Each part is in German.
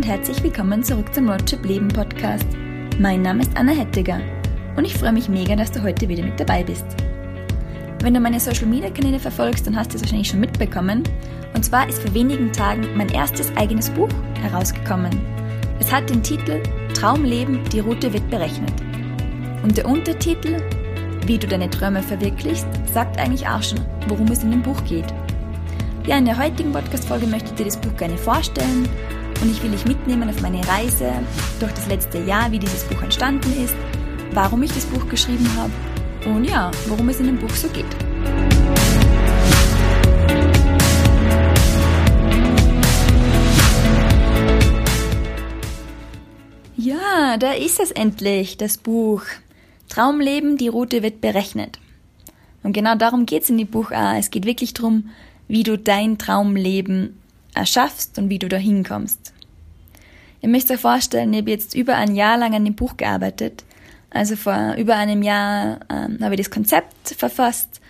und herzlich willkommen zurück zum Roadtrip Leben Podcast. Mein Name ist Anna Hettiger und ich freue mich mega, dass du heute wieder mit dabei bist. Wenn du meine Social Media Kanäle verfolgst, dann hast du es wahrscheinlich schon mitbekommen. Und zwar ist vor wenigen Tagen mein erstes eigenes Buch herausgekommen. Es hat den Titel Traumleben, die Route wird berechnet. Und der Untertitel Wie du deine Träume verwirklichst, sagt eigentlich auch schon, worum es in dem Buch geht. Ja, in der heutigen Podcast-Folge möchte ich dir das Buch gerne vorstellen und ich will dich mitnehmen auf meine Reise durch das letzte Jahr, wie dieses Buch entstanden ist, warum ich das Buch geschrieben habe und ja, worum es in dem Buch so geht. Ja, da ist es endlich, das Buch. Traumleben, die Route wird berechnet. Und genau darum geht es in dem Buch. Es geht wirklich darum, wie du dein Traumleben erschaffst und wie du dahin kommst. Ihr müsst euch vorstellen, ich habe jetzt über ein Jahr lang an dem Buch gearbeitet. Also vor über einem Jahr ähm, habe ich das Konzept verfasst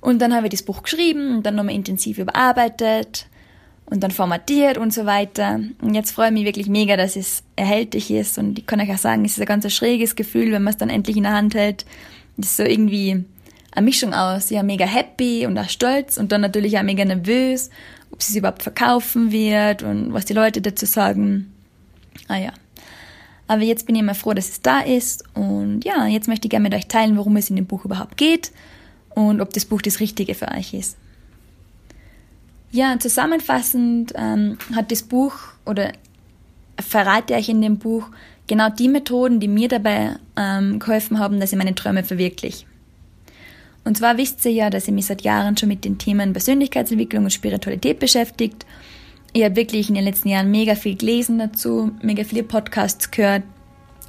und dann habe ich das Buch geschrieben und dann nochmal intensiv überarbeitet und dann formatiert und so weiter. Und jetzt freue ich mich wirklich mega, dass es erhältlich ist und ich kann euch auch sagen, es ist ein ganz schräges Gefühl, wenn man es dann endlich in der Hand hält. Das ist so irgendwie eine Mischung aus, ja, mega happy und auch stolz und dann natürlich auch mega nervös, ob sie es überhaupt verkaufen wird und was die Leute dazu sagen. Ah ja. Aber jetzt bin ich immer froh, dass es da ist. Und ja, jetzt möchte ich gerne mit euch teilen, worum es in dem Buch überhaupt geht und ob das Buch das Richtige für euch ist. Ja, zusammenfassend ähm, hat das Buch oder verrate ich in dem Buch genau die Methoden, die mir dabei ähm, geholfen haben, dass ich meine Träume verwirkliche. Und zwar wisst ihr ja, dass ich mich seit Jahren schon mit den Themen Persönlichkeitsentwicklung und Spiritualität beschäftigt ich habe wirklich in den letzten Jahren mega viel gelesen dazu, mega viele Podcasts gehört.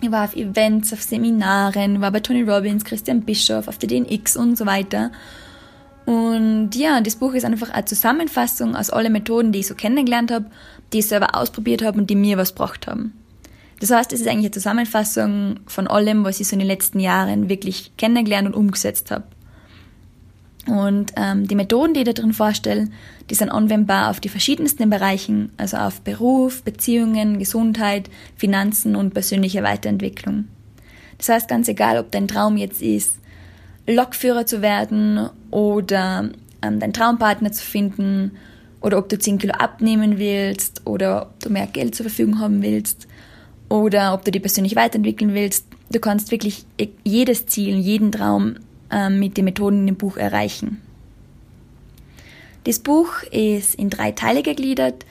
Ich war auf Events, auf Seminaren, war bei Tony Robbins, Christian Bischoff, auf der DNX und so weiter. Und ja, das Buch ist einfach eine Zusammenfassung aus allen Methoden, die ich so kennengelernt habe, die ich selber ausprobiert habe und die mir was gebracht haben. Das heißt, es ist eigentlich eine Zusammenfassung von allem, was ich so in den letzten Jahren wirklich kennengelernt und umgesetzt habe. Und ähm, die Methoden, die ich da drin vorstelle, die sind anwendbar auf die verschiedensten Bereichen, also auf Beruf, Beziehungen, Gesundheit, Finanzen und persönliche Weiterentwicklung. Das heißt, ganz egal, ob dein Traum jetzt ist, Lokführer zu werden oder ähm, deinen Traumpartner zu finden oder ob du 10 Kilo abnehmen willst oder ob du mehr Geld zur Verfügung haben willst oder ob du dich persönlich weiterentwickeln willst, du kannst wirklich jedes Ziel, jeden Traum mit den Methoden in dem Buch erreichen. Das Buch ist in drei Teile gegliedert.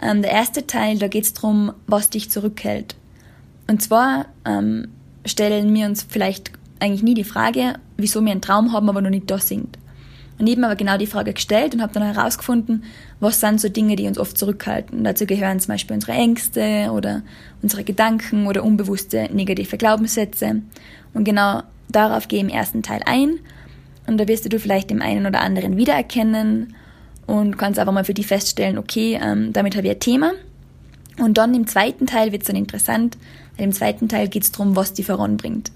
Ähm, der erste Teil, da geht es darum, was dich zurückhält. Und zwar ähm, stellen wir uns vielleicht eigentlich nie die Frage, wieso wir einen Traum haben, aber noch nicht da sind. Und ich habe aber genau die Frage gestellt und habe dann herausgefunden, was sind so Dinge, die uns oft zurückhalten. Dazu gehören zum Beispiel unsere Ängste oder unsere Gedanken oder unbewusste negative Glaubenssätze. Und genau Darauf gehe ich im ersten Teil ein und da wirst du vielleicht dem einen oder anderen wiedererkennen und kannst einfach mal für dich feststellen, okay, ähm, damit habe ich ein Thema. Und dann im zweiten Teil wird es dann interessant, weil im zweiten Teil geht es darum, was dich voranbringt.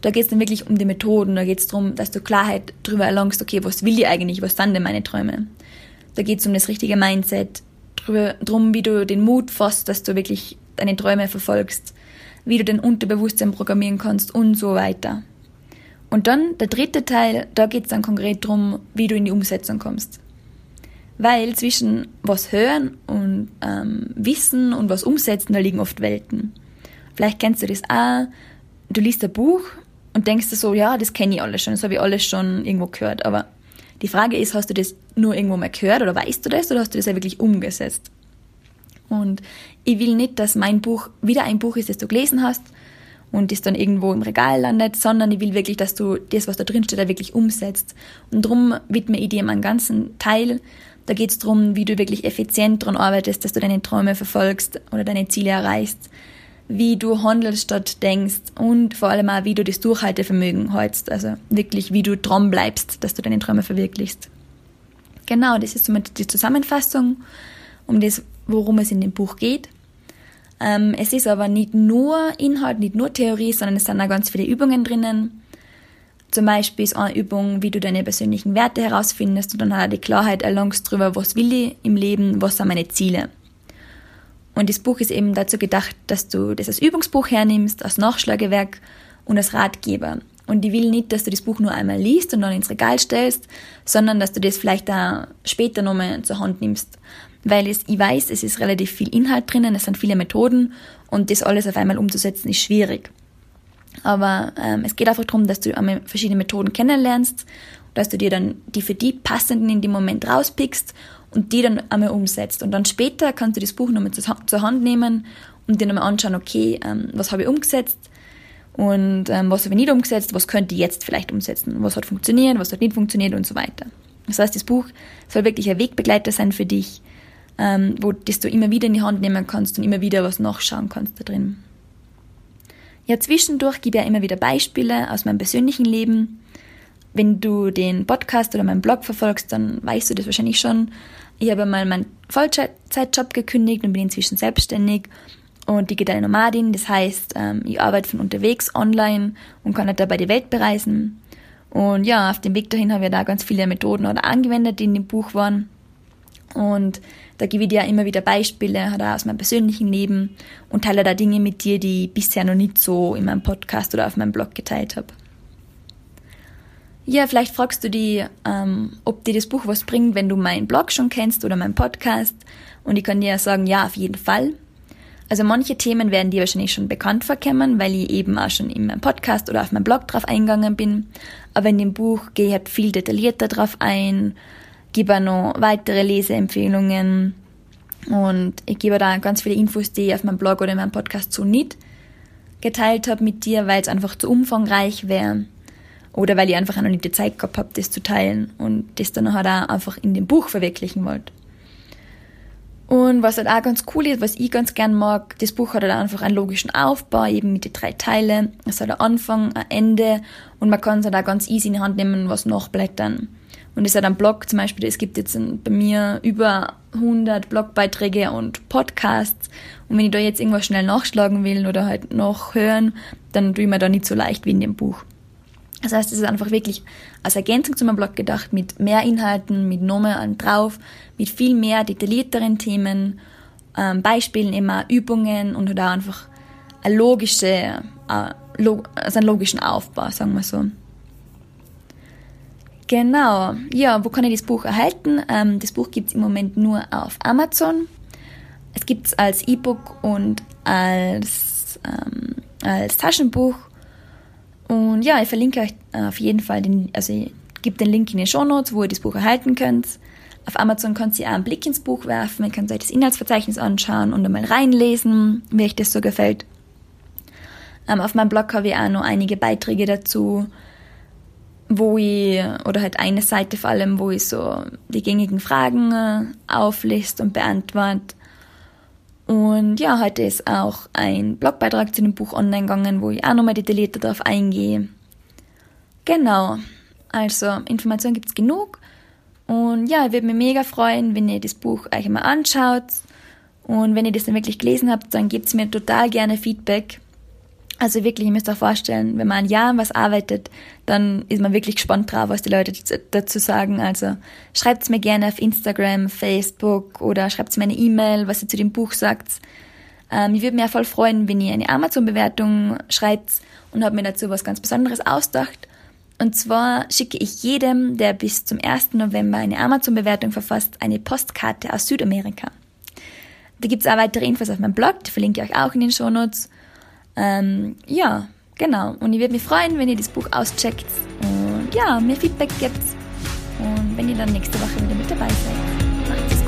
Da geht es dann wirklich um die Methoden, da geht es darum, dass du Klarheit darüber erlangst, okay, was will ich eigentlich, was sind denn meine Träume. Da geht es um das richtige Mindset, darum, wie du den Mut fasst, dass du wirklich deine Träume verfolgst, wie du dein Unterbewusstsein programmieren kannst und so weiter. Und dann der dritte Teil, da geht es dann konkret darum, wie du in die Umsetzung kommst. Weil zwischen was hören und ähm, wissen und was umsetzen, da liegen oft Welten. Vielleicht kennst du das auch, du liest ein Buch und denkst dir so, ja, das kenne ich alles schon, das habe ich alles schon irgendwo gehört. Aber die Frage ist, hast du das nur irgendwo mal gehört oder weißt du das oder hast du das ja wirklich umgesetzt? Und ich will nicht, dass mein Buch wieder ein Buch ist, das du gelesen hast, und das dann irgendwo im Regal landet, sondern ich will wirklich, dass du das, was da drin steht, da wirklich umsetzt. Und darum widme ich dir einen ganzen Teil. Da geht es darum, wie du wirklich effizient daran arbeitest, dass du deine Träume verfolgst oder deine Ziele erreichst, wie du handelst statt denkst und vor allem auch, wie du das Durchhaltevermögen hältst. Also wirklich, wie du dran bleibst, dass du deine Träume verwirklichst. Genau, das ist somit die Zusammenfassung um das, worum es in dem Buch geht. Ähm, es ist aber nicht nur Inhalt, nicht nur Theorie, sondern es sind auch ganz viele Übungen drinnen. Zum Beispiel ist eine Übung, wie du deine persönlichen Werte herausfindest und dann auch die Klarheit erlangst darüber, was will ich im Leben, was sind meine Ziele. Und das Buch ist eben dazu gedacht, dass du das als Übungsbuch hernimmst, als Nachschlagewerk und als Ratgeber. Und ich will nicht, dass du das Buch nur einmal liest und dann ins Regal stellst, sondern dass du das vielleicht auch später nochmal zur Hand nimmst. Weil es, ich weiß, es ist relativ viel Inhalt drinnen, es sind viele Methoden und das alles auf einmal umzusetzen ist schwierig. Aber ähm, es geht einfach darum, dass du einmal verschiedene Methoden kennenlernst, dass du dir dann die für die passenden in dem Moment rauspickst und die dann einmal umsetzt. Und dann später kannst du das Buch nochmal zur Hand nehmen und dir nochmal anschauen, okay, ähm, was habe ich umgesetzt und ähm, was habe ich nicht umgesetzt, was könnte ich jetzt vielleicht umsetzen, was hat funktioniert, was hat nicht funktioniert und so weiter. Das heißt, das Buch soll wirklich ein Wegbegleiter sein für dich, ähm, wo das du immer wieder in die Hand nehmen kannst und immer wieder was nachschauen kannst da drin. Ja, zwischendurch gebe ich ja immer wieder Beispiele aus meinem persönlichen Leben. Wenn du den Podcast oder meinen Blog verfolgst, dann weißt du das wahrscheinlich schon. Ich habe mal meinen Vollzeitjob gekündigt und bin inzwischen selbstständig und digitale Nomadin. Das heißt, ähm, ich arbeite von unterwegs online und kann halt dabei die Welt bereisen. Und ja, auf dem Weg dahin habe ich da ganz viele Methoden oder angewendet, die in dem Buch waren. Und da gebe ich dir immer wieder Beispiele halt aus meinem persönlichen Leben und teile da Dinge mit dir, die ich bisher noch nicht so in meinem Podcast oder auf meinem Blog geteilt habe. Ja, vielleicht fragst du dich, ähm, ob dir das Buch was bringt, wenn du meinen Blog schon kennst oder meinen Podcast. Und ich kann dir sagen, ja, auf jeden Fall. Also manche Themen werden dir wahrscheinlich schon bekannt vorkommen, weil ich eben auch schon in meinem Podcast oder auf meinem Blog drauf eingegangen bin. Aber in dem Buch gehe ich halt viel detaillierter drauf ein gebe auch noch weitere Leseempfehlungen und ich gebe da ganz viele Infos, die ich auf meinem Blog oder in meinem Podcast so nicht geteilt habe mit dir, weil es einfach zu umfangreich wäre oder weil ich einfach auch noch nicht die Zeit gehabt habe, das zu teilen und das dann halt auch einfach in dem Buch verwirklichen wollte. Und was halt auch ganz cool ist, was ich ganz gern mag, das Buch hat halt einfach einen logischen Aufbau, eben mit den drei Teilen. Es hat einen Anfang, ein Ende und man kann es halt auch ganz easy in die Hand nehmen, was nachblättern. Und es hat einen Blog zum Beispiel, es gibt jetzt bei mir über 100 Blogbeiträge und Podcasts. Und wenn ich da jetzt irgendwas schnell nachschlagen will oder halt noch hören, dann tue ich mir da nicht so leicht wie in dem Buch. Das heißt, es ist einfach wirklich als Ergänzung zu meinem Blog gedacht, mit mehr Inhalten, mit Nomen drauf, mit viel mehr detaillierteren Themen, ähm, Beispielen immer, Übungen und halt auch einfach eine logische, äh, log also einen logischen Aufbau, sagen wir so. Genau. Ja, wo kann ich das Buch erhalten? Ähm, das Buch gibt es im Moment nur auf Amazon. Es gibt es als E-Book und als, ähm, als Taschenbuch. Und ja, ich verlinke euch auf jeden Fall den, also ich gebe den Link in die Show Notes, wo ihr das Buch erhalten könnt. Auf Amazon könnt ihr auch einen Blick ins Buch werfen, ihr könnt euch das Inhaltsverzeichnis anschauen und einmal reinlesen, wie euch das so gefällt. Ähm, auf meinem Blog habe ich auch noch einige Beiträge dazu, wo ich, oder halt eine Seite vor allem, wo ich so die gängigen Fragen äh, auflist und beantworte. Und ja, heute ist auch ein Blogbeitrag zu dem Buch online gegangen, wo ich auch nochmal detaillierter darauf eingehe. Genau, also Informationen gibt's genug. Und ja, ich würde mich mega freuen, wenn ihr das Buch euch mal anschaut. Und wenn ihr das dann wirklich gelesen habt, dann gebt's mir total gerne Feedback. Also wirklich, ihr müsst euch vorstellen, wenn man ein Jahr an was arbeitet, dann ist man wirklich gespannt drauf, was die Leute dazu sagen. Also schreibt mir gerne auf Instagram, Facebook oder schreibt mir eine E-Mail, was ihr zu dem Buch sagt. Ähm, ich würde mir voll freuen, wenn ihr eine Amazon-Bewertung schreibt und habe mir dazu was ganz Besonderes ausgedacht. Und zwar schicke ich jedem, der bis zum 1. November eine Amazon-Bewertung verfasst, eine Postkarte aus Südamerika. Da gibt's auch weitere Infos auf meinem Blog, die verlinke ich euch auch in den Shownotes. Ähm, ja, genau. Und ich würde mich freuen, wenn ihr das Buch auscheckt und ja, mir Feedback gibt. Und wenn ihr dann nächste Woche wieder mit dabei seid. Macht's